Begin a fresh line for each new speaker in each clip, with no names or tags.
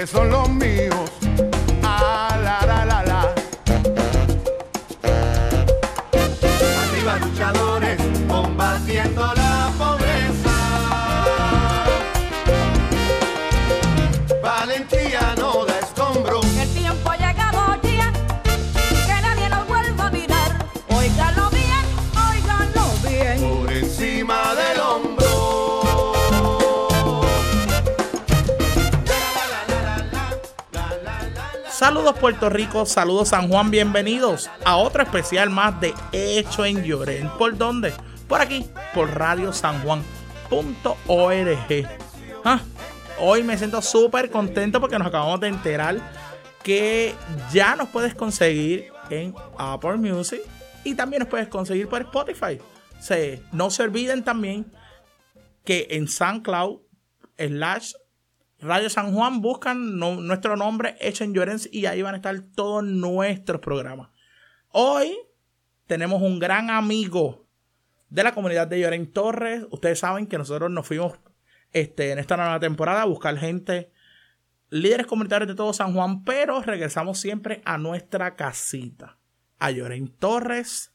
que son los
Puerto Rico, saludos San Juan, bienvenidos a otro especial más de Hecho en Lloren. ¿Por dónde? Por aquí, por Radio San. Ah, hoy me siento súper contento porque nos acabamos de enterar que ya nos puedes conseguir en Apple Music y también nos puedes conseguir por Spotify. Se, no se olviden también que en SoundCloud slash Radio San Juan buscan nuestro nombre hecho en Llorens y ahí van a estar todos nuestros programas. Hoy tenemos un gran amigo de la comunidad de Lloren Torres. Ustedes saben que nosotros nos fuimos este, en esta nueva temporada a buscar gente, líderes comunitarios de todo San Juan, pero regresamos siempre a nuestra casita, a Lloren Torres,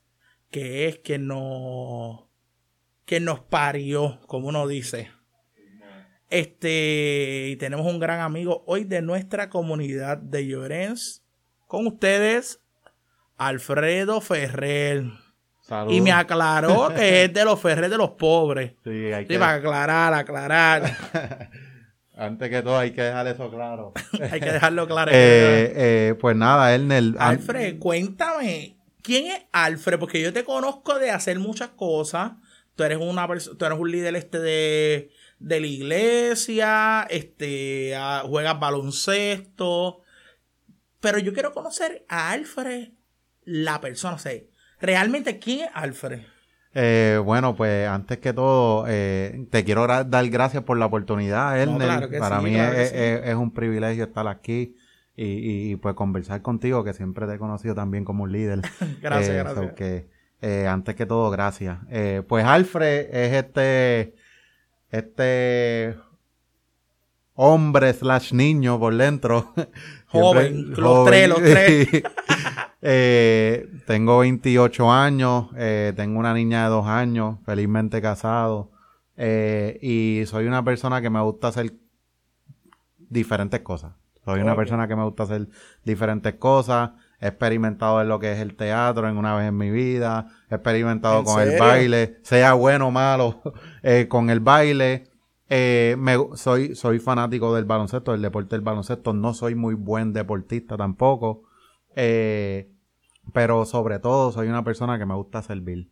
que es que nos, que nos parió, como uno dice. Este, y tenemos un gran amigo hoy de nuestra comunidad de Llorens. Con ustedes, Alfredo Ferrer.
Saludos.
Y me aclaró que es de los Ferrer de los pobres.
Sí, hay
Sí,
que,
para aclarar, aclarar.
antes que todo hay que dejar eso claro.
Hay que dejarlo claro.
Eh, eh, pues nada, Ernel.
Alfred, cuéntame, ¿quién es Alfred? Porque yo te conozco de hacer muchas cosas. Tú eres una tú eres un líder este de, de la iglesia, este, ah, juegas baloncesto. Pero yo quiero conocer a Alfred, la persona. O sea, realmente, ¿quién es Alfred?
eh, bueno, pues antes que todo, eh, te quiero dar gracias por la oportunidad,
claro que
Para
sí,
mí
claro
es,
sí.
es- es un privilegio estar aquí y, y- y, pues conversar contigo, que siempre te he conocido también como un líder.
Gracias,
Eh,
gracias.
so que, eh, antes que todo, gracias. Pues Alfred es este, este hombre slash niño por dentro.
Joven, los tres, los tres.
Eh, tengo 28 años, eh, tengo una niña de dos años, felizmente casado. eh, y soy una persona que me gusta hacer diferentes cosas. Soy una persona que me gusta hacer diferentes cosas. He experimentado en lo que es el teatro en una vez en mi vida. He experimentado
¿En
con el baile, sea bueno o malo, eh, con el baile. Eh, me, soy, soy fanático del baloncesto, del deporte del baloncesto. No soy muy buen deportista tampoco. Eh, pero sobre todo soy una persona que me gusta servir.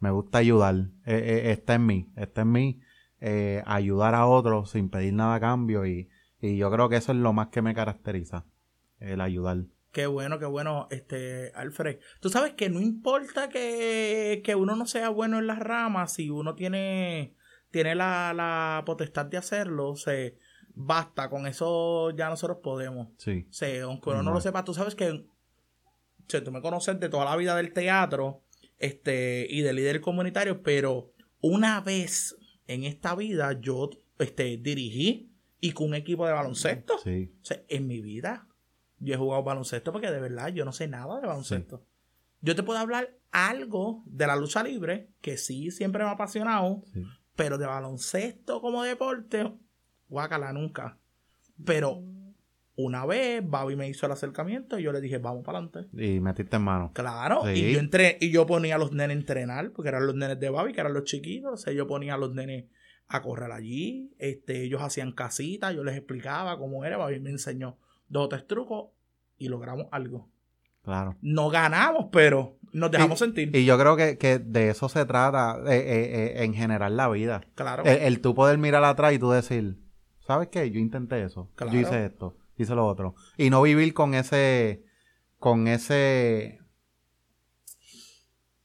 Me gusta ayudar. Está en mí. Está en mí ayudar a otros sin pedir nada a cambio. Y, y yo creo que eso es lo más que me caracteriza. El ayudar.
Qué bueno, qué bueno, este, Alfred. Tú sabes que no importa que, que uno no sea bueno en las ramas, si uno tiene, tiene la, la potestad de hacerlo, se basta, con eso ya nosotros podemos.
Sí.
O sea, aunque uno no
No.
lo sepa, tú sabes que tú me conoces de toda la vida del teatro este, y de líder comunitario, pero una vez en esta vida yo este, dirigí y con un equipo de baloncesto.
Sí.
O sea, en mi vida yo he jugado baloncesto porque de verdad yo no sé nada de baloncesto. Yo te puedo hablar algo de la lucha libre, que sí siempre me ha apasionado,
sí.
pero de baloncesto como deporte, guácala nunca. Pero una vez Babi me hizo el acercamiento y yo le dije, vamos para adelante.
Y metiste en mano.
Claro,
Sí.
y yo entré, y yo ponía a los nenes a entrenar, porque eran los nenes de Babi, que eran los chiquitos, o sea, yo ponía a los nenes a correr allí, este, ellos hacían casitas, yo les explicaba cómo era, Babi me enseñó dos o tres trucos y logramos algo.
Claro.
No ganamos, pero nos dejamos sentir.
Y yo creo que, que de eso se trata eh, eh, eh, en general la vida.
claro.
El, el tú poder mirar atrás y tú decir, ¿sabes qué? Yo intenté eso.
Claro.
Yo hice esto, hice lo otro. Y no vivir con ese, con ese,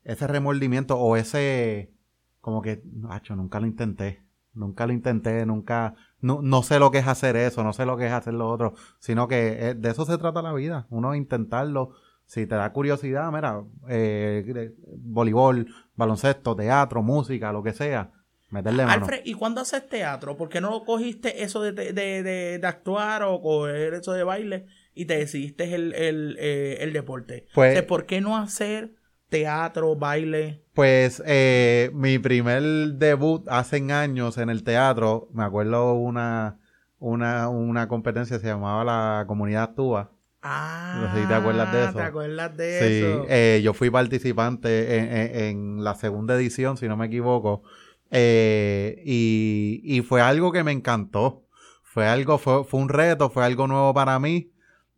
ese remordimiento o ese, como que, macho, nunca lo intenté. Nunca lo intenté, nunca, no, no sé lo que es hacer eso, no sé lo que es hacer lo otro, sino que eh, de eso se trata la vida, uno intentarlo, si te da curiosidad, mira, eh, voleibol, baloncesto, teatro, música, lo que sea, meterle mano.
Alfred, ¿y cuándo haces teatro? ¿Por qué no cogiste eso de, de, de- de actuar o coger eso de baile y te decidiste el, el, eh, el deporte?
Pues-
O sea, ¿Por qué no hacer teatro, baile?
Pues eh, mi primer debut hace años en el teatro, me acuerdo una, una, una competencia se llamaba la Comunidad Actúa.
Ah,
No sé si te acuerdas de eso.
¿Te acuerdas de
Sí,
eso?
eh, yo fui participante en, en- en la segunda edición, si no me equivoco, eh, y, y fue algo que me encantó. Fue algo, fue, fue un reto, fue algo nuevo para mí.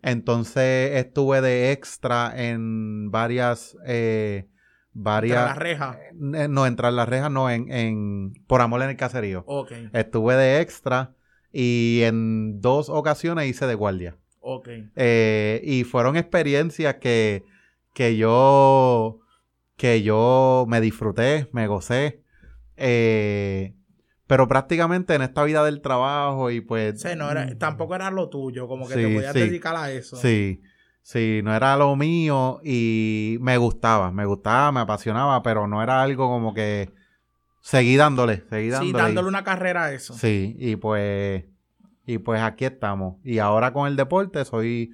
Entonces estuve de extra en varias, eh, varias,
Tras la reja.
eh, no, entrar las rejas, no, en, en, por amor en el caserío.
Ok,
Estuve de extra y en dos ocasiones hice de guardia.
ok.
Eh, y fueron experiencias que, que yo que yo me disfruté, me gocé. Eh, pero prácticamente en esta vida del trabajo y pues...
Sí, no era, tampoco era lo tuyo, como que
Sí,
te podías
sí.
dedicar a eso.
Sí, sí, no era lo mío y me gustaba, me gustaba, me apasionaba, pero no era algo como que seguí dándole, seguí dándole.
Sí, dándole una carrera a eso.
Sí, y pues, y pues aquí estamos. Y ahora con el deporte soy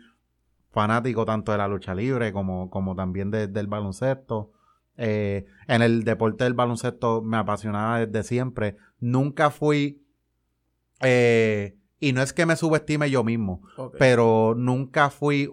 fanático tanto de la lucha libre como, como también de- del baloncesto. Eh, en el deporte del baloncesto me apasionaba desde siempre. Nunca fui, eh, y no es que me subestime yo mismo, pero nunca fui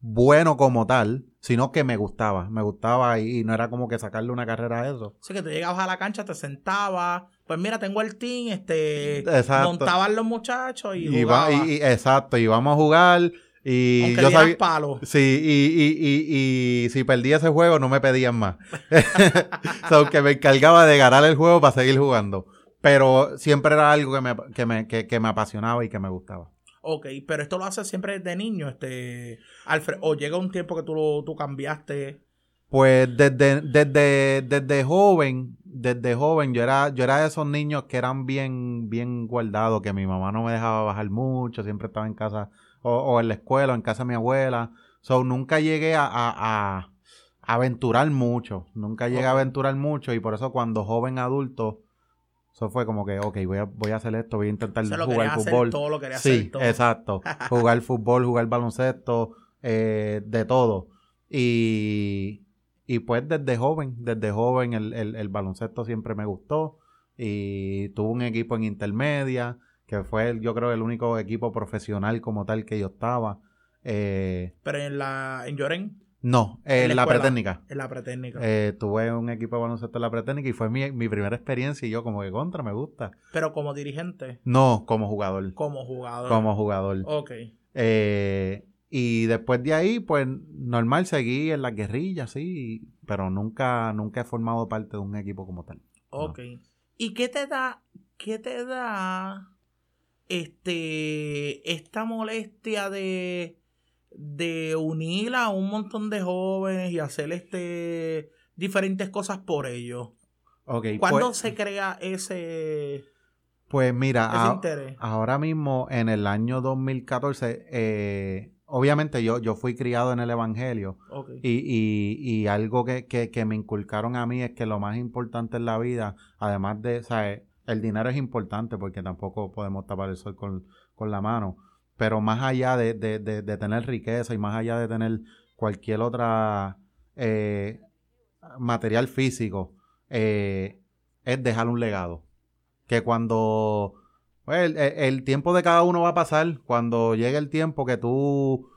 bueno como tal, sino que me gustaba, me gustaba y, y no era como que sacarle una carrera a eso.
Así que tú llegabas a la cancha, te sentabas, pues mira, tengo el team, este,
Exacto.
montaban los muchachos y,
Y y- y- exacto, y vamos a jugar y
aunque
yo sabía,
palo.
sí, y, y, y, y si perdía ese juego no me pedían más. so, que me encargaba de ganar el juego para seguir jugando. Pero siempre era algo que me, que me, que, que me apasionaba y que me gustaba.
Ok, pero esto lo haces siempre desde niño, este, Alfred, o llega un tiempo que tú, lo, tú cambiaste.
Pues desde, desde, desde joven, desde joven, yo era, yo era de esos niños que eran bien, bien guardados, que mi mamá no me dejaba bajar mucho, siempre estaba en casa, o, o en la escuela, o en casa de mi abuela. So, nunca llegué a, a, a aventurar mucho, nunca llegué a aventurar mucho, y por eso cuando joven adulto, eso fue como que, ok, voy a, voy a hacer esto, voy a intentar
Se lo
jugar
querías
fútbol.
hacer todo, lo querías
Sí,
hacer todo.
exacto. Jugar fútbol, jugar baloncesto, eh, de todo. Y, y pues desde joven, desde joven el, el- el baloncesto siempre me gustó. Y tuve un equipo en intermedia, que fue el- yo creo el único equipo profesional como tal que yo estaba. Eh,
Pero en la, en Lloren,
no, en,
la
la
escuela.
pretécnica.
en la pretécnica.
Eh, tuve un equipo de baloncesto en la pretécnica y fue mi, mi primera experiencia y yo como que contra, me gusta.
pero como dirigente,
No, como jugador.
como jugador.
Como jugador.
Ok.
Eh, y después de ahí, pues normal, seguí en las guerrillas, sí, pero nunca, nunca he formado parte de un equipo como tal.
Ok. ¿Y qué te da, qué te da este esta molestia de, de unir a un montón de jóvenes y hacer este diferentes cosas por ellos?
Ok,
¿Cuándo
pues,
se crea ese,
pues mira,
ese
a-
interés?
ahora mismo en el año 2014, eh, obviamente yo, yo fui criado en el Evangelio y, y, y algo que, que, que me inculcaron a mí es que lo más importante en la vida, además de, ¿sabes? El dinero es importante porque tampoco podemos tapar el sol con, con la mano, pero más allá de, de, de, tener riqueza y más allá de tener cualquier otra eh, material físico, eh, es dejar un legado. Que cuando pues, el, el- tiempo de cada uno va a pasar, cuando llegue el tiempo que tú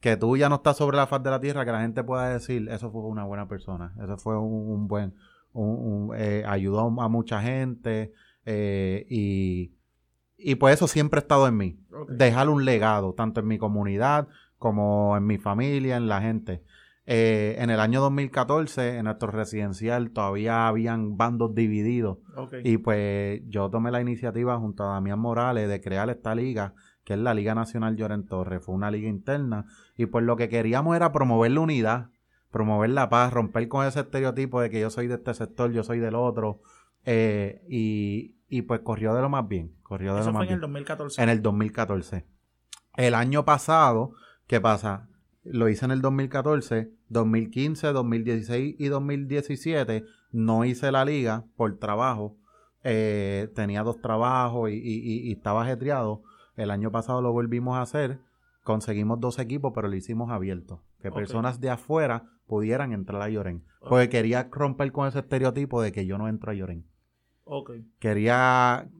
que tú ya no estás sobre la faz de la tierra, que la gente pueda decir, eso fue una buena persona, eso fue un, buen, un- un, eh, ayudó a mucha gente eh, y, y pues eso siempre ha estado en mí,
ok.
dejar un legado, tanto en mi comunidad como en mi familia, en la gente. Eh, en el año 2014, en nuestro residencial, todavía habían bandos divididos. Y pues yo tomé la iniciativa junto a Damián Morales de crear esta liga, que es la Liga Nacional Lloren Torres. Fue una liga interna. Y pues lo que queríamos era promover la unidad, promover la paz, romper con ese estereotipo de que yo soy de este sector, yo soy del otro. Eh, y, y pues corrió de lo más bien. Corrió de
Eso
lo más
fue en
bien
el 2014.
en el 2014. El año pasado, ¿qué pasa? Lo hice en el 2014, 2015, 2016 y 2017. No hice la liga por trabajo. eh, tenía dos trabajos y, y- estaba ajetreado. El año pasado lo volvimos a hacer. Conseguimos dos equipos, pero lo hicimos abierto. Que personas de afuera pudieran entrar a Lloren. Porque quería romper con ese estereotipo de que yo no entro a Lloren.
Ok.
Quería,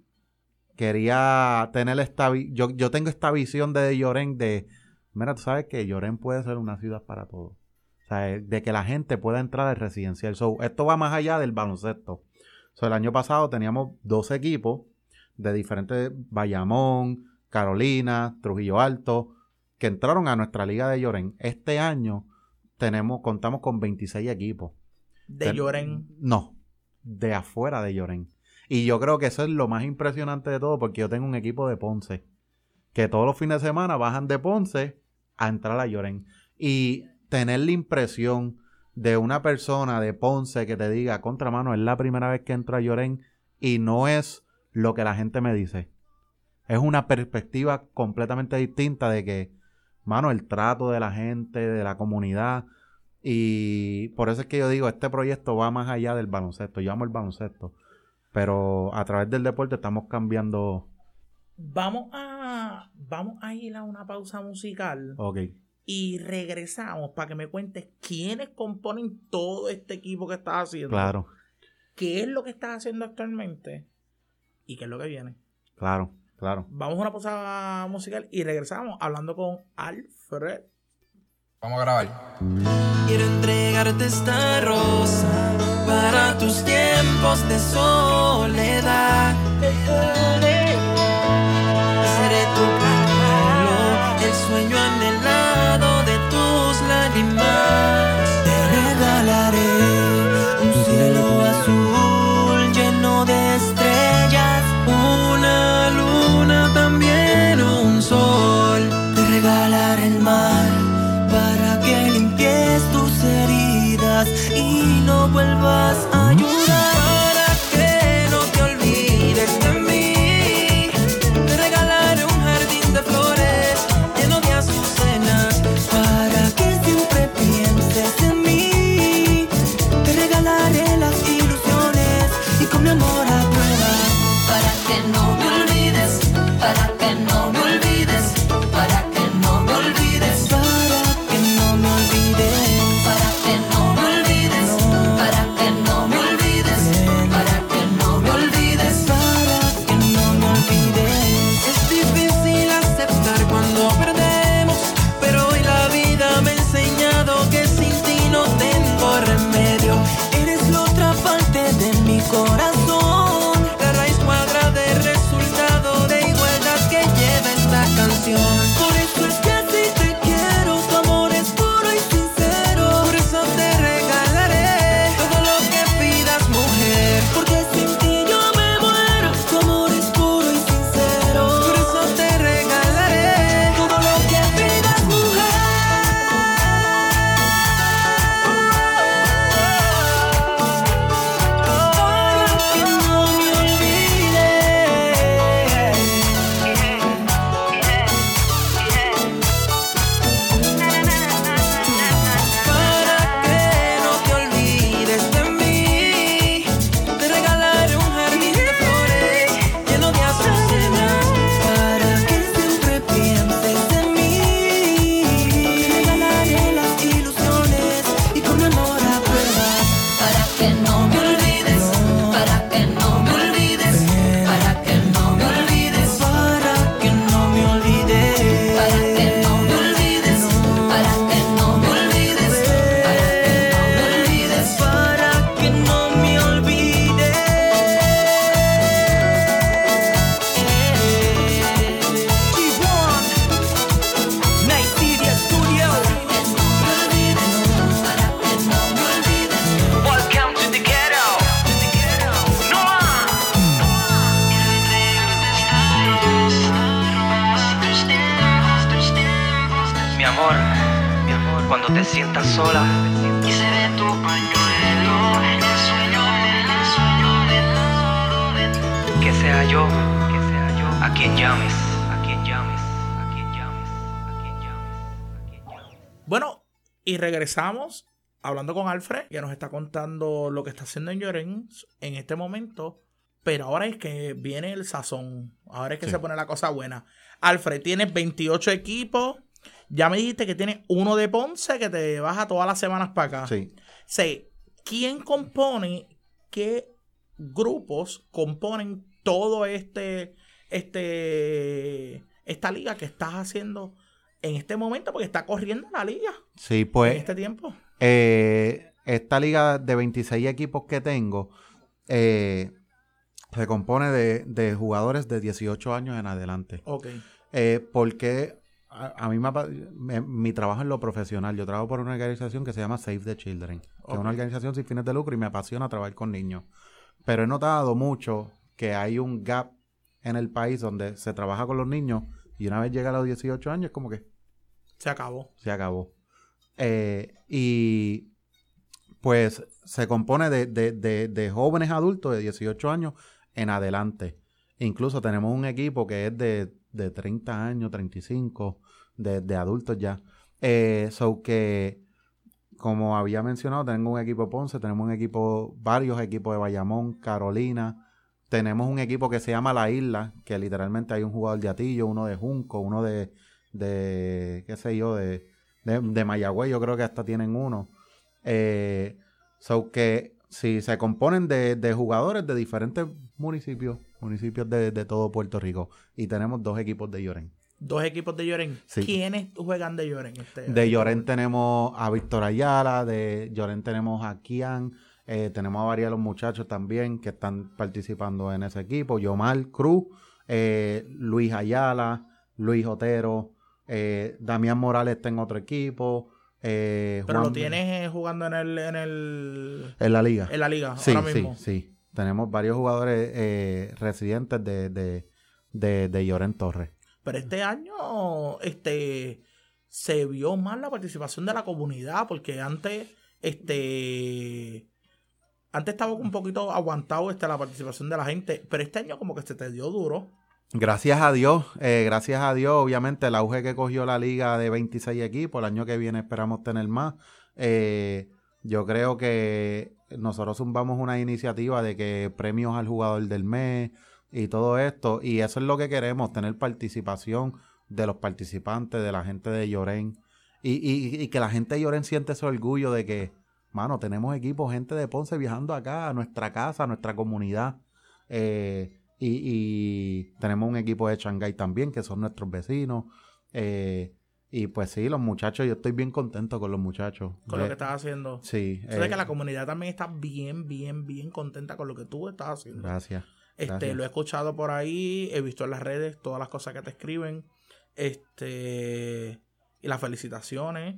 quería tener esta... Yo, yo tengo esta visión de Lloren de... Mira, tú sabes que Lloren puede ser una ciudad para todos. O sea, eh, de que la gente pueda entrar al residencial. So, esto va más allá del baloncesto. So, el año pasado teníamos dos equipos de diferentes... Bayamón, Carolina, Trujillo Alto, que entraron a nuestra liga de Lloren. Este año tenemos, contamos con 26 equipos.
De Lloren.
No, de afuera de Lloren. Y yo creo que eso es lo más impresionante de todo porque yo tengo un equipo de Ponce que todos los fines de semana bajan de Ponce a entrar a Lloren. Y tener la impresión de una persona de Ponce que te diga, contramano, es la primera vez que entro a Lloren y no es lo que la gente me dice. Es una perspectiva completamente distinta de que, mano, el trato de la gente, de la comunidad. Y por eso es que yo digo, este proyecto va más allá del baloncesto. Yo amo el baloncesto. Pero a través del deporte estamos cambiando.
Vamos a, vamos a ir a una pausa musical
Ok.
y regresamos para que me cuentes quiénes componen todo este equipo que estás haciendo.
Claro,
¿Qué es lo que estás haciendo actualmente? ¿Y qué es lo que viene?
claro, claro.
Vamos a una pausa musical y regresamos hablando con Alfred.
Vamos a grabar.
Quiero entregarte esta rosa para tus tiempos de soledad. Amor, mi amor,
cuando te sientas sola y se ve tu pañuelo, el sueño, el sueño de. Que sea yo, que sea yo, a quien llames, a quien llames, a quien llames, a quien llames, a quien llames.
Bueno, y regresamos hablando con Alfred, que nos está contando lo que está haciendo en Llorens en este momento. Pero ahora es que viene el sazón. Ahora es que se pone la cosa buena. Alfred, tienes 28 equipos. Ya me dijiste que tienes uno de Ponce que te baja todas las semanas para acá.
Sí.
Sé, ¿quién compone, qué grupos componen todo este, este, esta liga que estás haciendo en este momento? Porque está corriendo la liga
Sí,
en
pues
este tiempo.
eh, esta liga de 26 equipos que tengo eh, se compone de, de jugadores de 18 años en adelante.
Ok.
Eh, porque a, a mí me, mi trabajo en lo profesional, yo trabajo por una organización que se llama Save the Children, que es una organización sin fines de lucro y me apasiona trabajar con niños. Pero he notado mucho que hay un gap en el país donde se trabaja con los niños y una vez llega a los 18 años es como que
Se acabó.
se acabó. Eh, y pues se compone de, de- de- de jóvenes adultos de 18 años en adelante. Incluso tenemos un equipo que es de, de 30 años, 35, de, de adultos ya. Eh, so que, como había mencionado, tengo un equipo de Ponce, tenemos un equipo, varios equipos de Bayamón, Carolina. Tenemos un equipo que se llama La Isla, que literalmente hay un jugador de Atillo, uno de Junco, uno de, de qué sé yo, de, de, yo creo que hasta tienen uno. Eh, so que si se componen de, de jugadores de diferentes municipios, municipios de, de todo Puerto Rico, y tenemos dos equipos de Lloren.
Dos equipos de Lloren.
Sí.
¿Quiénes juegan de Lloren? Este,
De Lloren tenemos a Víctor Ayala, de Lloren tenemos a Kian, eh, tenemos a varios de los muchachos también que están participando en ese equipo, Yomar Cruz, eh, Luis Ayala, Luis Otero, eh, Damián Morales está en otro equipo. eh,
Pero lo tienes eh, jugando en el, en el
en la liga.
en la liga
Sí,
ahora
sí,
mismo.
sí. Tenemos varios jugadores eh, residentes de, de, de, de Lloren Torres.
Pero este año este se vio más la participación de la comunidad porque antes este antes estaba un poquito aguantado este, la participación de la gente, pero este año como que se te dio duro.
Gracias a Dios, eh, gracias a Dios, obviamente el auge que cogió la liga de 26 equipos, el año que viene esperamos tener más. Eh, yo creo que nosotros zumbamos una iniciativa de que premios al jugador del mes y todo esto, y eso es lo que queremos, tener participación de los participantes, de la gente de Lloren, y, y- y que la gente de Lloren siente ese orgullo de que, mano, tenemos equipos, gente de Ponce viajando acá, a nuestra casa, a nuestra comunidad. Eh, y, y tenemos un equipo de Shanghái también, que son nuestros vecinos. Eh, y pues sí, los muchachos, yo estoy bien contento con los muchachos.
con lo que estás haciendo.
Sí.
De
eh,
que la comunidad también está bien, bien, bien contenta con lo que tú estás haciendo.
Gracias.
Este,
gracias.
lo he escuchado por ahí, he visto en las redes todas las cosas que te escriben. Este, y las felicitaciones.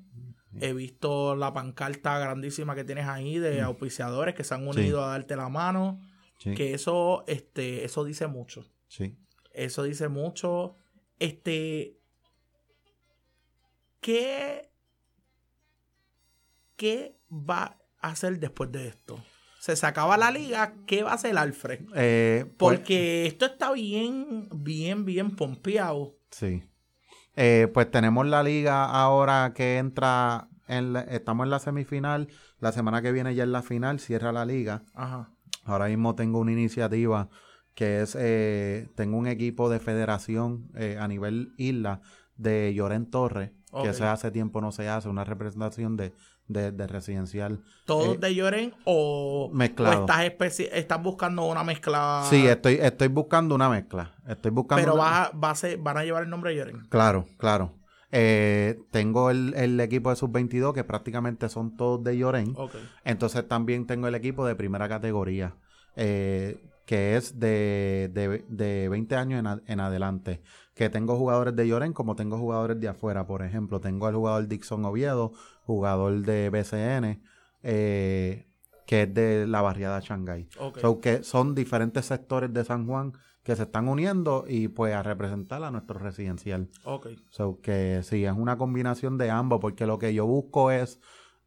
He visto la pancarta grandísima que tienes ahí de auspiciadores que se han unido a darte la mano.
Sí,
Que eso, este, eso dice mucho.
sí.
Eso dice mucho. Este. ¿Qué. ¿Qué va a hacer después de esto? Se se acaba la liga, ¿qué va a hacer Alfred?
Eh, pues-
Porque esto está bien, bien, bien pompeado.
Sí. Eh, pues tenemos la liga ahora que entra, en la- estamos en la semifinal, la semana que viene ya en la final, cierra la liga.
Ajá.
Ahora mismo tengo una iniciativa que es, eh, tengo un equipo de federación eh, a nivel isla de Lloren Torres, Que se hace tiempo no se hace, una representación de, de, de residencial.
¿Todos
Eh,
de Lloren o,
mezclado.
o estás, estás buscando una mezcla?
Sí, estoy, estoy buscando una mezcla. Estoy buscando
Pero
una-
va, a- va a ser- van a llevar el nombre de Lloren.
Claro, claro. Eh, tengo el, el equipo de sub-22 que prácticamente son todos de Lloren. Entonces también tengo el equipo de primera categoría, eh, que es de, de, de 20 años en, a- en adelante. Que tengo jugadores de Lloren como tengo jugadores de afuera, por ejemplo. Tengo al jugador Dixon Oviedo, jugador de BCN, eh, que es de la barriada Shanghái.
Ok.
So que son diferentes sectores de San Juan que se están uniendo y pues a representar a nuestro residencial.
ok.
So que sí, es una combinación de ambos, porque lo que yo busco es,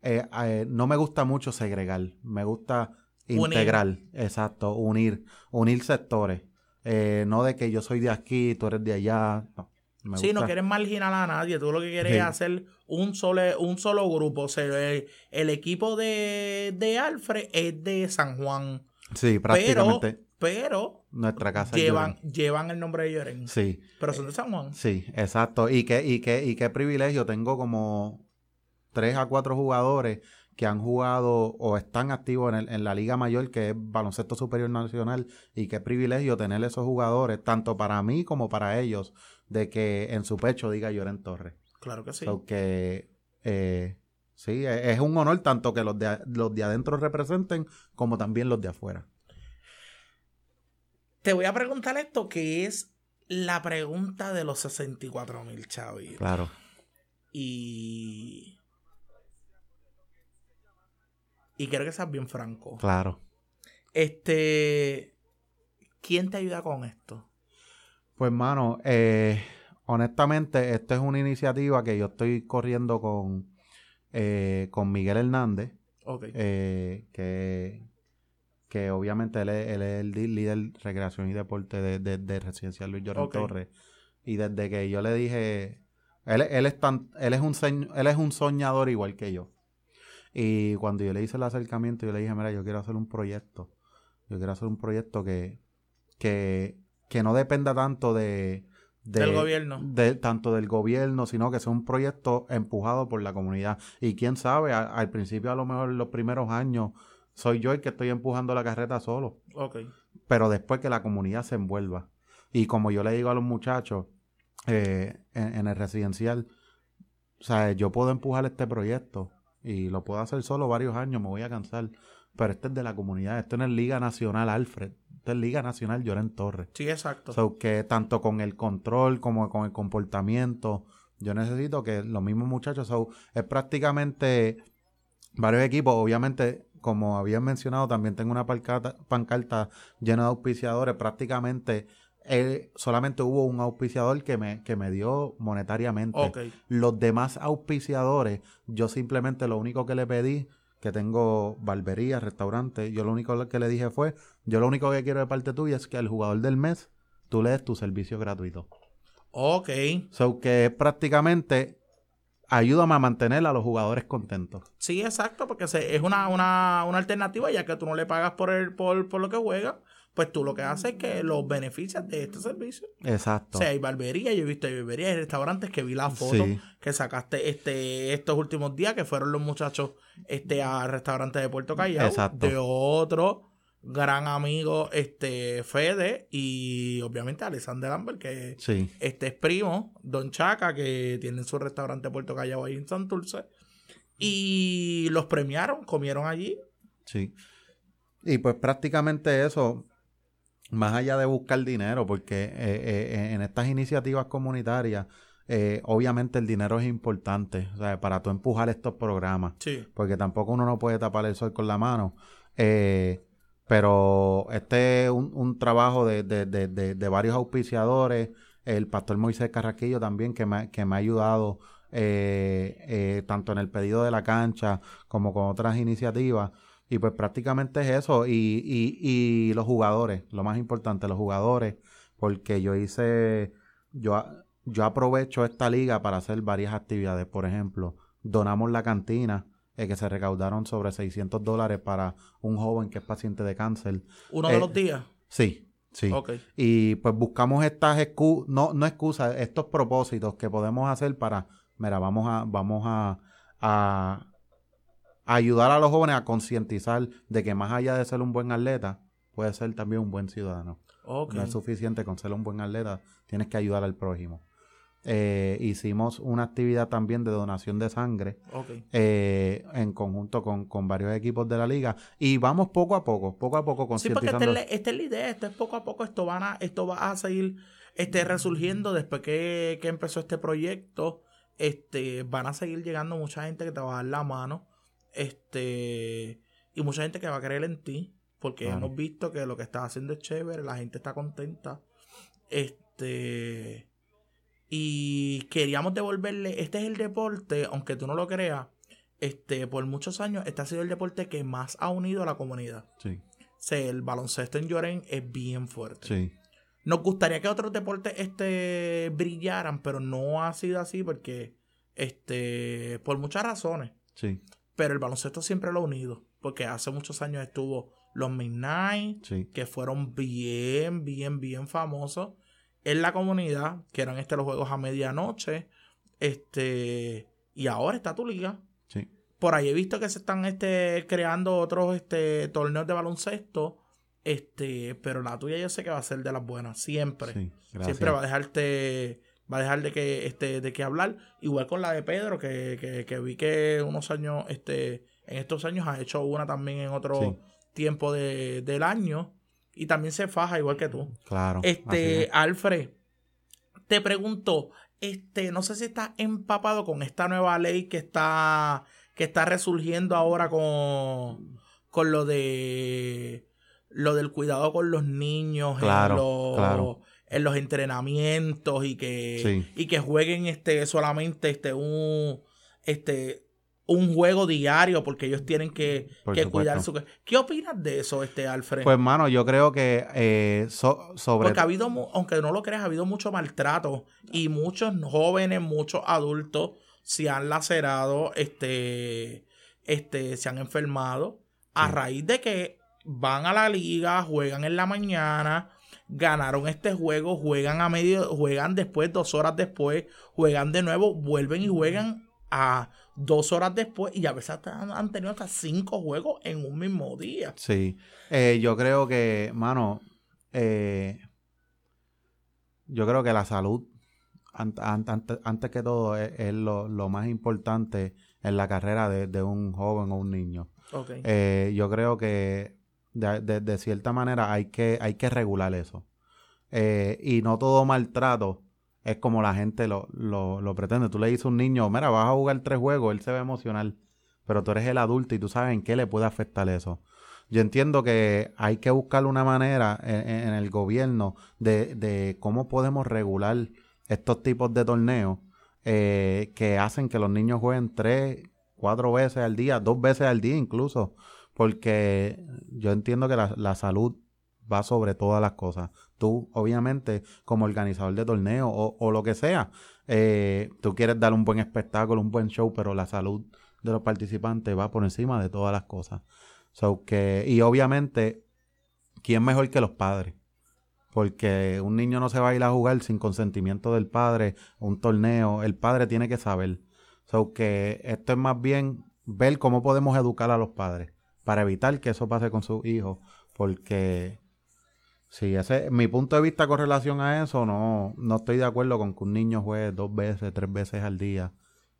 eh, eh, no me gusta mucho segregar, me gusta
Unir.
integrar, exacto, unir, unir sectores. Eh, no de que yo soy de aquí, tú eres de allá. No, me
Sí, no quieres marginar a nadie. Tú lo que quieres
Sí.
es hacer un solo, un solo grupo. O sea, el, el equipo de, de Alfred es de San Juan.
Sí, prácticamente.
pero
Nuestra casa
llevan, llevan el nombre de Lloren.
Sí,
Pero son de San Juan.
sí, exacto. Y qué, y qué, y qué privilegio. Tengo como tres a cuatro jugadores que han jugado o están activos en, el- en la Liga Mayor, que es Baloncesto Superior Nacional, y qué privilegio tener esos jugadores, tanto para mí como para ellos, de que en su pecho diga Lloren Torres.
Claro que sí.
So que, eh, sí, es es un honor tanto que los de, los de adentro representen como también los de afuera.
Te voy a preguntar esto, que es la pregunta de los 64 mil chavitos.
Claro.
Y. Y quiero que seas bien franco.
Claro.
Este. ¿Quién te ayuda con esto?
Pues, mano, eh, honestamente, esta es una iniciativa que yo estoy corriendo con, eh, con Miguel Hernández,
Ok.
eh, que, que obviamente él es, él es el líder de recreación y deporte de, de, de Residencial Luis Llorén. Torres. Y desde que yo le dije, él, él, es tan, él, es un él es un soñador igual que yo. Y cuando yo le hice el acercamiento, yo le dije, mira, yo quiero hacer un proyecto. Yo quiero hacer un proyecto que, que, que no dependa tanto de, de-
Del gobierno.
de- tanto del gobierno, sino que sea un proyecto empujado por la comunidad. Y quién sabe, a- al principio a lo mejor en los primeros años soy yo el que estoy empujando la carreta solo,
Ok.
pero después que la comunidad se envuelva. Y como yo le digo a los muchachos eh, en, en el residencial, o sea, yo puedo empujar este proyecto y lo puedo hacer solo varios años, me voy a cansar. Pero este es de la comunidad, esto no es Liga Nacional Alfred, esto es Liga Nacional Lloren Torres.
Sí, exacto.
So, que tanto con el control como con el comportamiento, yo necesito que los mismos muchachos, so, es prácticamente varios equipos, obviamente, como habían mencionado, también tengo una pancarta, pancarta llena de auspiciadores, prácticamente eh, solamente hubo un auspiciador que me, que me dio monetariamente. Los demás auspiciadores, yo simplemente lo único que le pedí, que tengo barbería, restaurante, yo lo único que le dije fue, yo lo único que quiero de parte tuya es que al jugador del mes tú le des tu servicio gratuito.
Ok.
So que prácticamente ayúdame a mantener a los jugadores contentos.
Sí, exacto, porque se- es una, una, una alternativa, ya que tú no le pagas por, el, por, por lo que juega, pues tú lo que haces es que los beneficias de este servicio.
Exacto.
O sea, hay barbería, yo he visto hay barbería, hay restaurantes que vi la foto
Sí.
que sacaste este estos últimos días, que fueron los muchachos este al restaurante de Puerto Callao,
Exacto.
de otro gran amigo, este Fede, y obviamente Alexander Lambert, que
Sí.
este es primo, Don Chaca, que tiene su restaurante de Puerto Callao ahí en Santurce. Y los premiaron, comieron allí.
Sí. Y pues prácticamente eso, más allá de buscar dinero, porque eh, eh, en estas iniciativas comunitarias, eh, obviamente el dinero es importante, o sea, para tú empujar estos programas,
Sí.
porque tampoco uno no puede tapar el sol con la mano. Eh, pero este es un, un trabajo de, de- de- de- varios auspiciadores, el pastor Moisés Carraquillo también, que me, que me ha ayudado eh, eh, tanto en el pedido de la cancha como con otras iniciativas. Y pues prácticamente es eso. Y, y, y los jugadores, lo más importante, los jugadores, porque yo hice, yo, yo aprovecho esta liga para hacer varias actividades. Por ejemplo, donamos la cantina, eh, que se recaudaron sobre 600 dólares para un joven que es paciente de cáncer.
Uno de
Eh,
los días.
Sí, sí. Y pues buscamos estas excusas, no, no excusas, estos propósitos que podemos hacer para, mira, vamos a, vamos a ayudar a los jóvenes a concientizar de que más allá de ser un buen atleta, puede ser también un buen ciudadano. No es suficiente con ser un buen atleta, tienes que ayudar al prójimo. Eh, hicimos una actividad también de donación de sangre eh, en conjunto con, con varios equipos de la liga y vamos poco a poco, poco a poco
Sí, porque esta
concientizando.
es, la, esta es la idea, esto es poco a poco, esto, van a, esto va a seguir este, resurgiendo después que, que empezó este proyecto. Este, van a seguir llegando mucha gente que te va a dar la mano. Este, y mucha gente que va a creer en ti. Porque
Claro.
hemos visto que lo que estás haciendo es chévere, la gente está contenta. Este. Y queríamos devolverle. Este es el deporte, aunque tú no lo creas. Este, por muchos años, este ha sido el deporte que más ha unido a la comunidad.
Sí,
el baloncesto en Lloren es bien fuerte.
sí.
Nos gustaría que otros deportes este, brillaran, pero no ha sido así porque, este, por muchas razones.
Sí,
Pero el baloncesto siempre lo ha unido, porque hace muchos años estuvo los Midnight,
Sí.
que fueron bien, bien, bien famosos en la comunidad, que eran este los juegos a medianoche. Este, y ahora está tu liga.
Sí.
Por ahí he visto que se están este, creando otros este, torneos de baloncesto. Este, pero la tuya yo sé que va a ser de las buenas, siempre.
Sí.
Siempre va a dejarte, va a dejar de que, este, de que hablar. Igual con la de Pedro, que, que, que vi que unos años, este, en estos años ha hecho una también en otro
Sí.
tiempo de- del año. Y también se faja igual que tú.
Claro.
Este,
es.
Alfred, te pregunto, este, no sé si estás empapado con esta nueva ley que está, que está resurgiendo ahora con, con lo de lo del cuidado con los niños
Claro,
en, los,
claro.
En los entrenamientos y que,
Sí.
y que jueguen este solamente este un este un juego diario porque ellos tienen que, que cuidar su ¿Qué opinas de eso, este Alfred?
Pues, mano, yo creo que eh, so- sobre...
Porque ha habido, aunque no lo creas, ha habido mucho maltrato y muchos jóvenes, muchos adultos se han lacerado, este, este, se han enfermado a
Sí.
raíz de que van a la liga, juegan en la mañana, ganaron este juego, juegan a medio, juegan después, dos horas después, juegan de nuevo, vuelven y juegan a dos horas después y a veces hasta han, tenido hasta cinco juegos en un mismo día.
Sí, Eh, yo creo que, mano, eh, yo creo que la salud, an- an- ante- antes que todo, es, es lo, lo más importante en la carrera de, de un joven o un niño.
Ok.
Eh, yo creo que de, de- cierta manera hay que, hay que regular eso. Eh, y no todo maltrato es como la gente lo, lo, lo pretende. Tú le dices a un niño, mira, vas a jugar tres juegos, él se ve emocional, pero tú eres el adulto y tú sabes en qué le puede afectar eso. Yo entiendo que hay que buscar una manera en, en el gobierno de, de cómo podemos regular estos tipos de torneos eh, que hacen que los niños jueguen tres, cuatro veces al día, dos veces al día incluso, porque yo entiendo que la, la salud va sobre todas las cosas. Tú, obviamente, como organizador de torneo o, lo que sea, eh, tú quieres dar un buen espectáculo, un buen show, pero la salud de los participantes va por encima de todas las cosas. So que, y obviamente, ¿quién mejor que los padres? Porque un niño no se va a ir a jugar sin consentimiento del padre, un torneo, el padre tiene que saber. So que esto es más bien ver cómo podemos educar a los padres para evitar que eso pase con sus hijos. Porque si ese mi punto de vista con relación a eso, no, no estoy de acuerdo con que un niño juegue dos veces, tres veces al día.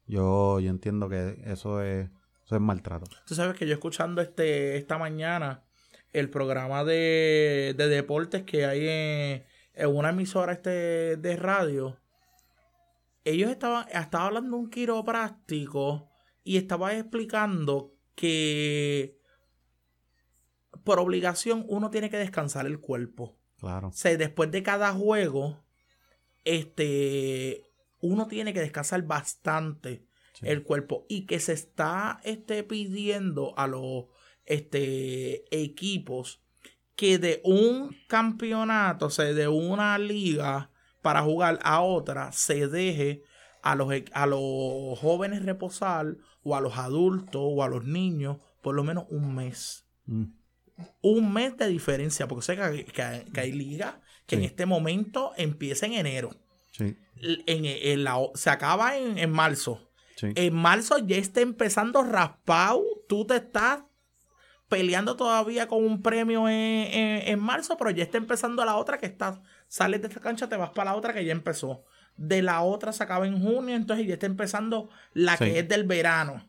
Yo, yo entiendo que eso es, eso es maltrato.
Tú sabes que yo escuchando este esta mañana el programa de, de deportes que hay en, en una emisora este de radio, ellos estaban, estaba hablando un quiropráctico y estaba explicando que por obligación uno tiene que descansar el cuerpo.
Claro.
O sea, después de cada juego, este, uno tiene que descansar bastante
Sí.
el cuerpo y que se está este, pidiendo a los este, equipos que de un campeonato, o sea, de una liga para jugar a otra, se deje a los, e- a los jóvenes reposar o a los adultos o a los niños por lo menos un mes
Mm,
un mes de diferencia, porque sé que, que- que hay ligas que en este momento empieza en enero.
sí,
En, en la, se acaba en, en marzo.
sí.
En marzo ya está empezando raspado. Tú te estás peleando todavía con un premio en, marzo, pero ya está empezando la otra que está. Sales de esta cancha, te vas para la otra que ya empezó. De la otra se acaba en junio, entonces ya está empezando la que es del verano.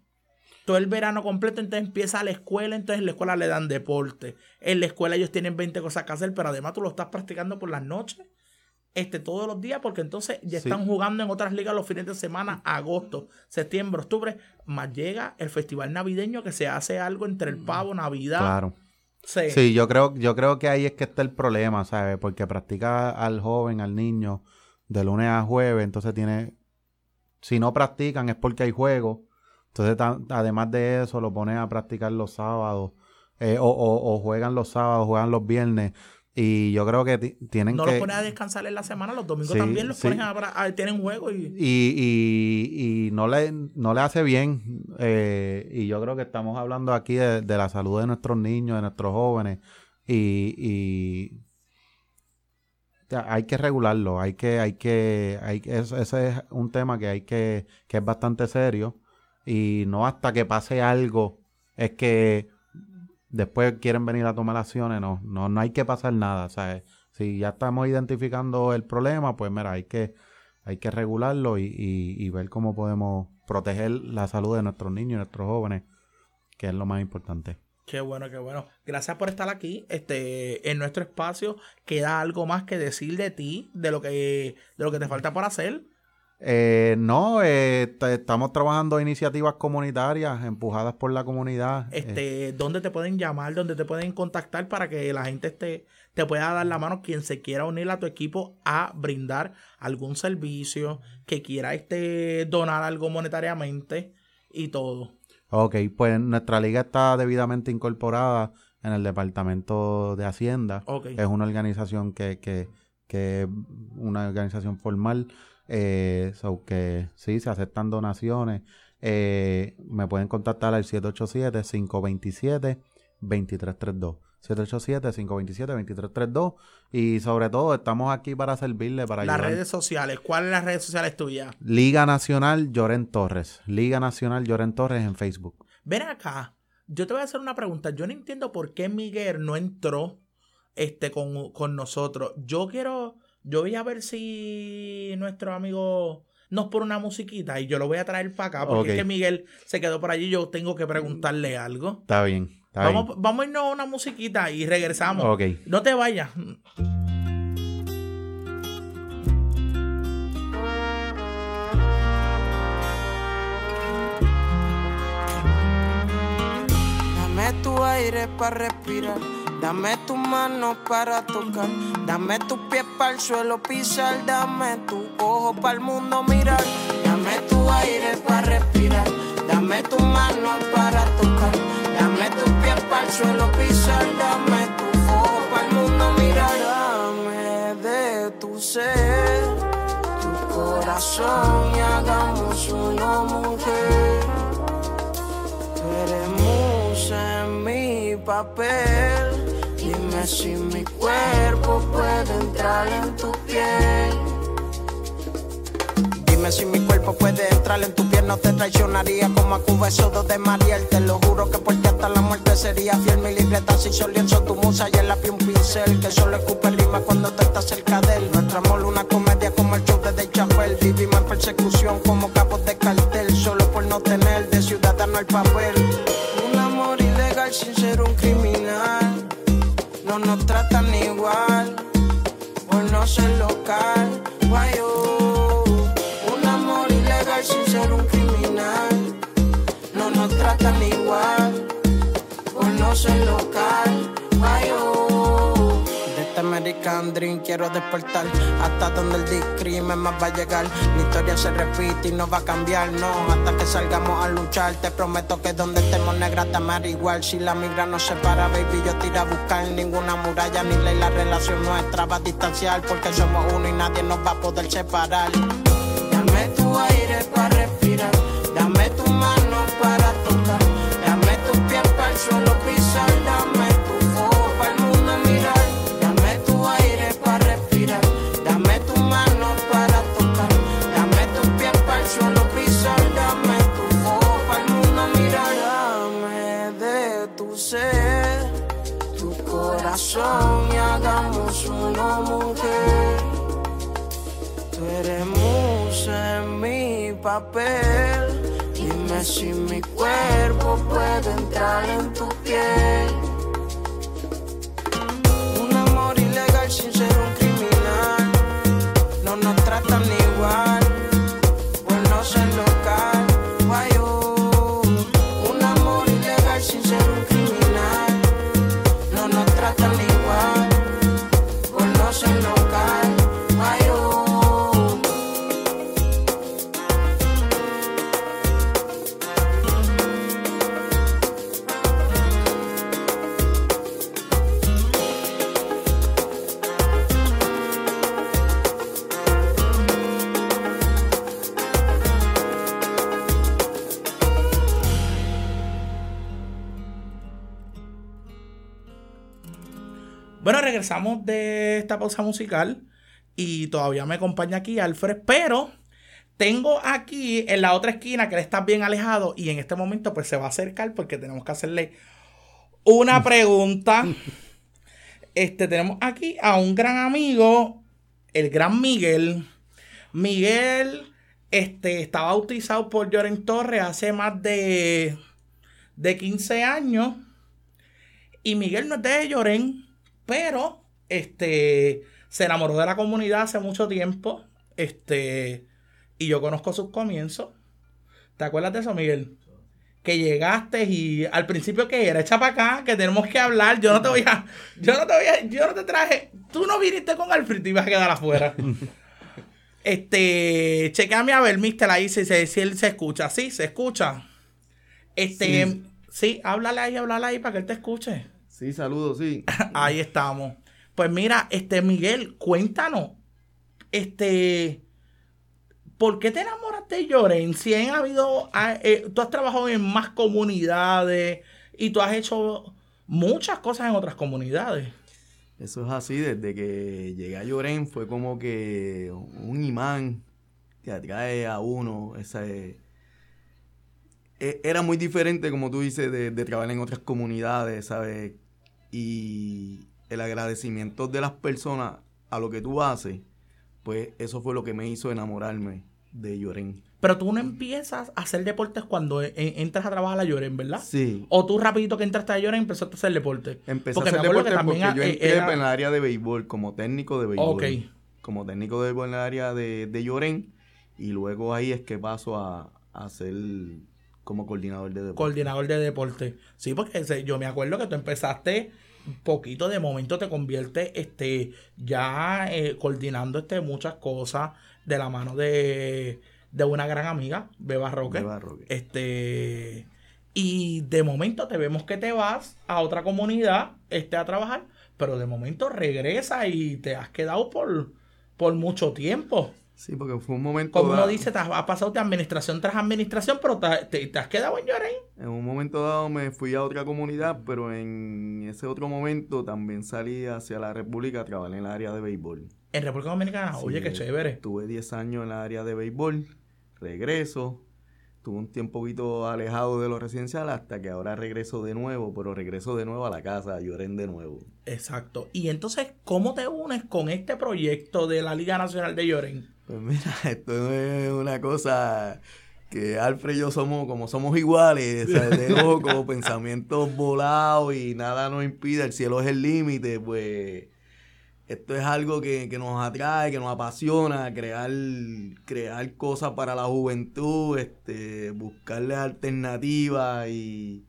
Todo el verano completo, entonces empieza la escuela, entonces en la escuela le dan deporte. En la escuela ellos tienen 20 cosas que hacer, pero además tú lo estás practicando por las noches, este, todos los días, porque entonces ya
Sí.
están jugando en otras ligas los fines de semana, agosto, septiembre, octubre, más llega el festival navideño que se hace algo entre el pavo, Navidad.
Claro.
Sí.
Sí, yo creo, yo creo que ahí es que está el problema, ¿sabes? Porque practica al joven, al niño, de lunes a jueves, entonces tiene... Si no practican es porque hay juego. Entonces, además de eso, lo pones a practicar los sábados. eh, o, o- o juegan los sábados, juegan los viernes. Y yo creo que ti- tienen
No
que...
los pones a descansar en la semana, los domingos
Sí,
también los
sí.
pones a, a- tienen juego y
y, y, y no, le, no le hace bien. eh, y yo creo que estamos hablando aquí de, de la salud de nuestros niños, de nuestros jóvenes. Y, y hay que regularlo. Hay que, hay que, hay ese es un tema que hay que, que es bastante serio. Y no hasta que pase algo es que después quieren venir a tomar acciones. No, no, no hay que pasar nada. ¿sabes? Si ya estamos identificando el problema, pues mira, hay que, hay que regularlo y, y- ver cómo podemos proteger la salud de nuestros niños y nuestros jóvenes, que es lo más importante.
Qué bueno, qué bueno. Gracias por estar aquí. Este, en nuestro espacio queda algo más que decir de ti, de lo que, de lo que te falta por hacer.
Eh, no, eh, estamos trabajando iniciativas comunitarias empujadas por la comunidad. Eh,
Este, dónde te pueden llamar, dónde te pueden contactar para que la gente te, te pueda dar la mano, quien se quiera unir a tu equipo a brindar algún servicio, que quiera este donar algo monetariamente y todo.
Ok, pues nuestra liga está debidamente incorporada en el Departamento de Hacienda.
Ok.
Es una organización que, que, que es una organización formal. Eh, so que sí, se aceptan donaciones. Eh, me pueden contactar al 787-527-2332. 787-527-2332. Y sobre todo, estamos aquí para servirle, para
Las
ayudar.
redes sociales, ¿cuáles las redes sociales tuyas?
Liga Nacional Lloren Torres. Liga Nacional Lloren Torres en Facebook.
Ven acá, yo te voy a hacer una pregunta. Yo no entiendo por qué Miguel no entró este, con, con nosotros. Yo quiero, yo voy a ver si nuestro amigo nos pone una musiquita y yo lo voy a traer para acá porque es que Miguel se quedó por allí. Yo tengo que preguntarle algo.
Está bien. Está
Vamos,
bien.
vamos a irnos a una musiquita y regresamos.
Ok.
No te vayas.
Dame tu aire para respirar, dame tu mano para tocar, dame tus pies para el suelo pisar, dame tu ojo para el mundo mirar, dame tu aire para respirar, dame tu mano para tocar, dame tus pies para el suelo pisar, dame tu ojo para el mundo mirar, dame de tu ser, tu corazón y hagamos una mujer. Tú eres en mi papel. Dime si mi cuerpo puede entrar en tu piel. Dime si mi cuerpo puede entrar en tu piel, no te traicionaría como a Cuba esos de Mariel. Te lo juro que por ti hasta la muerte sería fiel. Mi libreta si son lienzo tu musa y en la un pincel que solo escupe rima cuando tú estás cerca de él. Nuestro amor una comedia como el show de Dave Chappelle. Vivimos en persecución como capos de cartel, solo por no tener de ciudadano el papel. Un amor ilegal sin ser un criminal. No nos tratan igual por no ser local. Guayo, un amor ilegal sin ser un criminal. No nos tratan igual por no ser local. American Dream quiero despertar hasta donde el discrimen más va a llegar. La historia se repite y no va a cambiar, no. Hasta que salgamos a luchar, te prometo que donde estemos negra te amaré igual. Si la migra nos separa, baby, yo te iré a buscar. Ninguna muralla ni ley, la relación nuestra va a distanciar. Porque somos uno y nadie nos va a poder separar. Dame tu aire Dime si mi cuerpo puede entrar en tu piel. Un amor ilegal sin ser un criminal. No nos tratan igual
Bueno, regresamos de esta pausa musical y todavía me acompaña aquí Alfred, pero tengo aquí en la otra esquina que él está bien alejado y en este momento pues se va a acercar porque tenemos que hacerle una pregunta. Este, tenemos aquí a un gran amigo, el gran Miguel. Miguel este, está bautizado por Lloren Torres hace más de, de 15 años. Y Miguel no es de Lloren, pero este, se enamoró de la comunidad hace mucho tiempo. Este, y yo conozco sus comienzos. ¿Te acuerdas de eso, Miguel? Que llegaste y al principio que era echa para acá, que tenemos que hablar. Yo no te voy a, yo no te voy a, yo no te traje. Tú no viniste con Alfred, te ibas a quedar afuera. Este, chequeame a ver, mister, ahí si, si, si él se escucha. Sí, se escucha. Este, sí. háblale ahí, háblale ahí para que él te escuche.
Sí, saludos, sí.
Ahí estamos. Pues mira, este Miguel, cuéntanos, este, ¿por qué te enamoraste de Lloren? Si han habido, ah, eh, tú has trabajado en más comunidades y tú has hecho muchas cosas en otras comunidades.
Eso es así, desde que llegué a Lloren fue como que un imán que atrae a uno. Esa, eh, era muy diferente, como tú dices, de, de trabajar en otras comunidades, ¿sabes? Y el agradecimiento de las personas a lo que tú haces, pues eso fue lo que me hizo enamorarme de Lloren.
Pero tú no empiezas a hacer deportes cuando e- e- entras a trabajar a Lloren, ¿verdad?
Sí.
O tú rapidito que entraste a Lloren empezaste a hacer deporte.
Empecé
Porque
a hacer
acuerdo que
deporte porque yo
eh,
entré
era-
en el área de béisbol, como técnico de béisbol.
Ok.
Como técnico de béisbol en el área de, de Lloren. Y luego ahí es que paso a, a ser como coordinador de deporte.
coordinador de deporte. Sí, porque yo me acuerdo que tú empezaste poquito de momento te convierte este ya eh, coordinando este muchas cosas de la mano de, de una gran amiga, Beba Roque.
Beba Roque.
Este y de momento te vemos que te vas a otra comunidad este a trabajar, pero de momento regresa y te has quedado por por mucho tiempo.
Sí, porque fue un momento
Como uno dice, te has, has pasado de administración tras administración, pero te, te- te has quedado en Llorén.
En un momento dado me fui a otra comunidad, pero en ese otro momento también salí hacia la República a trabajar en el área de béisbol.
En República Dominicana, oye, qué chévere.
Estuve 10 años en la área de béisbol, regreso, tuve un tiempo poquito alejado de lo residencial hasta que ahora regreso de nuevo, pero regreso de nuevo a la casa, lloren de nuevo.
Exacto. Y entonces, ¿cómo te unes con este proyecto de la Liga Nacional de Lloren?
Pues mira, esto es una cosa que Alfred y yo somos como somos iguales, de loco, pensamientos volados y nada nos impide, el cielo es el límite, pues esto es algo que, que nos atrae, que nos apasiona, crear, crear cosas para la juventud, este, buscarle alternativas y,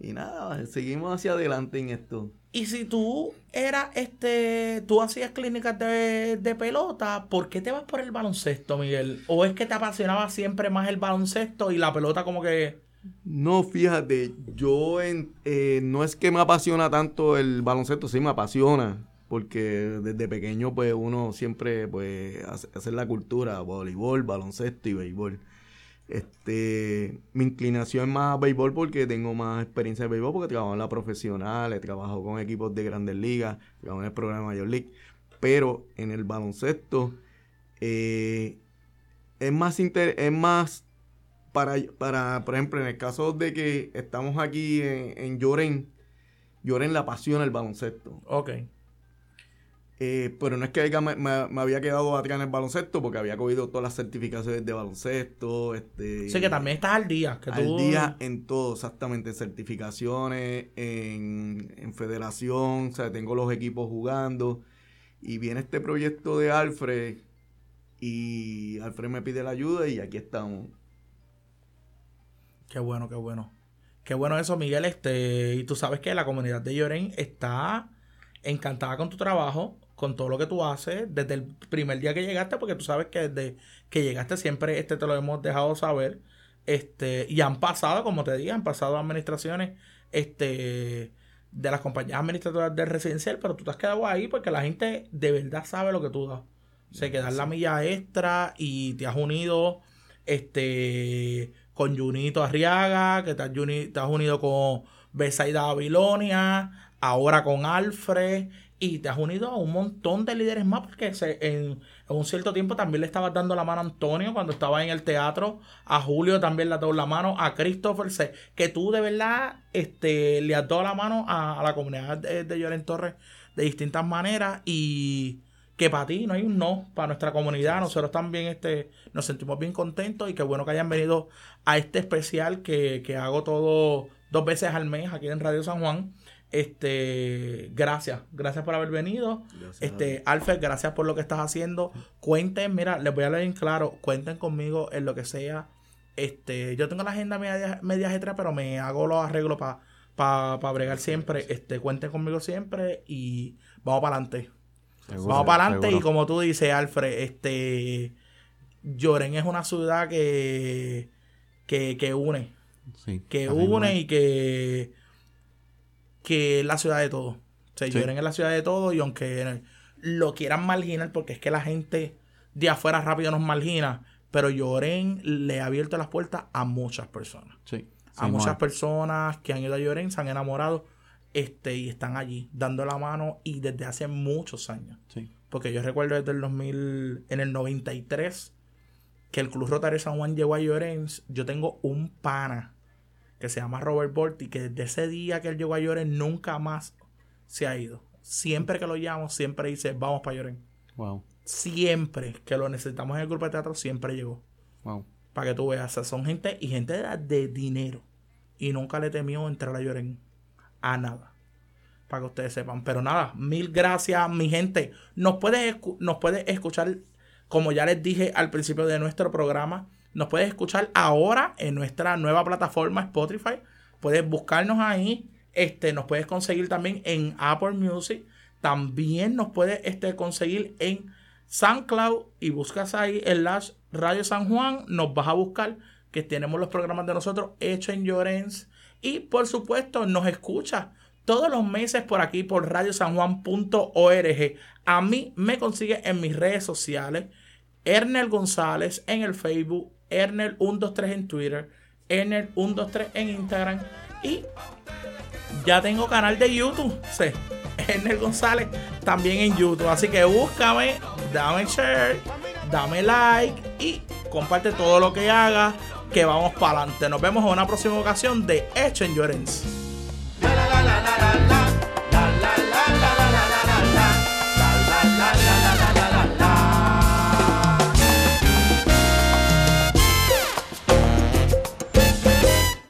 y nada, seguimos hacia adelante en esto.
Y si tú eras, este, tú hacías clínicas de, de pelota, ¿por qué te vas por el baloncesto, Miguel? ¿O es que te apasionaba siempre más el baloncesto y la pelota como que...
No, fíjate, yo en- eh, no es que me apasiona tanto el baloncesto, sí me apasiona, porque desde pequeño pues uno siempre pues hace, la cultura, voleibol, baloncesto y béisbol. Este, mi inclinación es más béisbol porque tengo más experiencia de béisbol porque trabajo en la profesional, he trabajado con equipos de grandes ligas, trabajo en el programa Major League, pero en el baloncesto eh, es más inter- es más para, para, por ejemplo, en el caso de que estamos aquí en, en Lloren, Lloren la apasiona el baloncesto.
Ok.
Eh, pero no es que me, me- me había quedado atrás en el baloncesto porque había cogido todas las certificaciones de baloncesto. Este,
Sé que también estás al día. Que
al
tú-
día en todo, exactamente, en certificaciones, en, en federación, o sea, tengo los equipos jugando. Y viene este proyecto de Alfred y Alfred me pide la ayuda y aquí estamos.
Qué bueno, qué bueno. Qué bueno eso, Miguel. Este, y tú sabes que la comunidad de Lloren está encantada con tu trabajo, con todo lo que tú haces, desde el primer día que llegaste, porque tú sabes que desde que llegaste siempre este te lo hemos dejado saber. Este, y han pasado, como te dije, han pasado administraciones este, de las compañías administrativas del residencial, pero tú te has quedado ahí porque la gente de verdad sabe lo que tú das. Se queda la milla extra y te has unido este con Junito Arriaga, que te has, te has unido con Besaida Babilonia, ahora con Alfred, y te has unido a un montón de líderes más porque se- en, en un cierto tiempo también le estabas dando la mano a Antonio cuando estaba en el teatro, a Julio también le has dado la mano, a Christopher, sé que tú de verdad este, le has dado la mano a, a la comunidad de, de Lloren Torres de distintas maneras y que para ti no hay un no, para nuestra comunidad, nosotros también este, nos sentimos bien contentos y qué bueno que hayan venido a este especial que, que hago todo dos veces al mes aquí en Radio San Juan. Este, gracias, gracias por haber venido. este, Alfred, gracias por lo que estás haciendo. Cuenten, mira, les voy a leer en claro, cuenten conmigo en lo que sea. Este, yo tengo la agenda media, media ajetreada, pero me hago los arreglos para pa, bregar siempre. Este, cuenten conmigo siempre y vamos para adelante. Vamos para adelante y como tú dices, Alfred, este Lloren es una ciudad que que, que une,
Sí,
que une y que que es la ciudad de todos. O sea,
Sí.
Lloren es la ciudad de todos y aunque lo quieran marginar porque es que la gente de afuera rápido nos margina, pero Lloren le ha abierto las puertas a muchas personas
Sí,
a
sí,
muchas personas que han ido a Lloren, se han enamorado este, y están allí dando la mano y desde hace muchos años.
Sí.
Porque yo recuerdo desde el 2000, en el 93, que el Club Rotario San Juan llegó a Llorens. Yo tengo un pana que se llama Robert Borti, que desde ese día que él llegó a Llorens nunca más se ha ido. Siempre que lo llamo, siempre dice, vamos para Llorens.
Wow,
Siempre que lo necesitamos en el grupo de teatro, siempre llegó.
wow.
Para que tú veas, o sea, son gente y gente de, de dinero. Y nunca le temió entrar a Lloren a nada. Para que ustedes sepan. Pero nada, mil gracias, mi gente. Nos puedes, escu- nos puedes escuchar, como ya les dije al principio de nuestro programa, nos puedes escuchar ahora en nuestra nueva plataforma Spotify. Puedes buscarnos ahí. Este, nos puedes conseguir también en Apple Music. También nos puedes este, conseguir en SoundCloud y buscas ahí el Lash Radio San Juan, nos vas a buscar que tenemos los programas de nosotros hechos en Llorens y por supuesto nos escucha todos los meses por aquí por radiosanjuan.org. A mí me consigue en mis redes sociales, Ernel González en el Facebook, Ernel123 en Twitter, Ernel123 en Instagram y ya tengo canal de YouTube, sí, Ernel González también en YouTube. Así que búscame, dame share, dame like y comparte todo lo que haga, que vamos para adelante. Nos vemos en una próxima ocasión de Hecho en Llorens.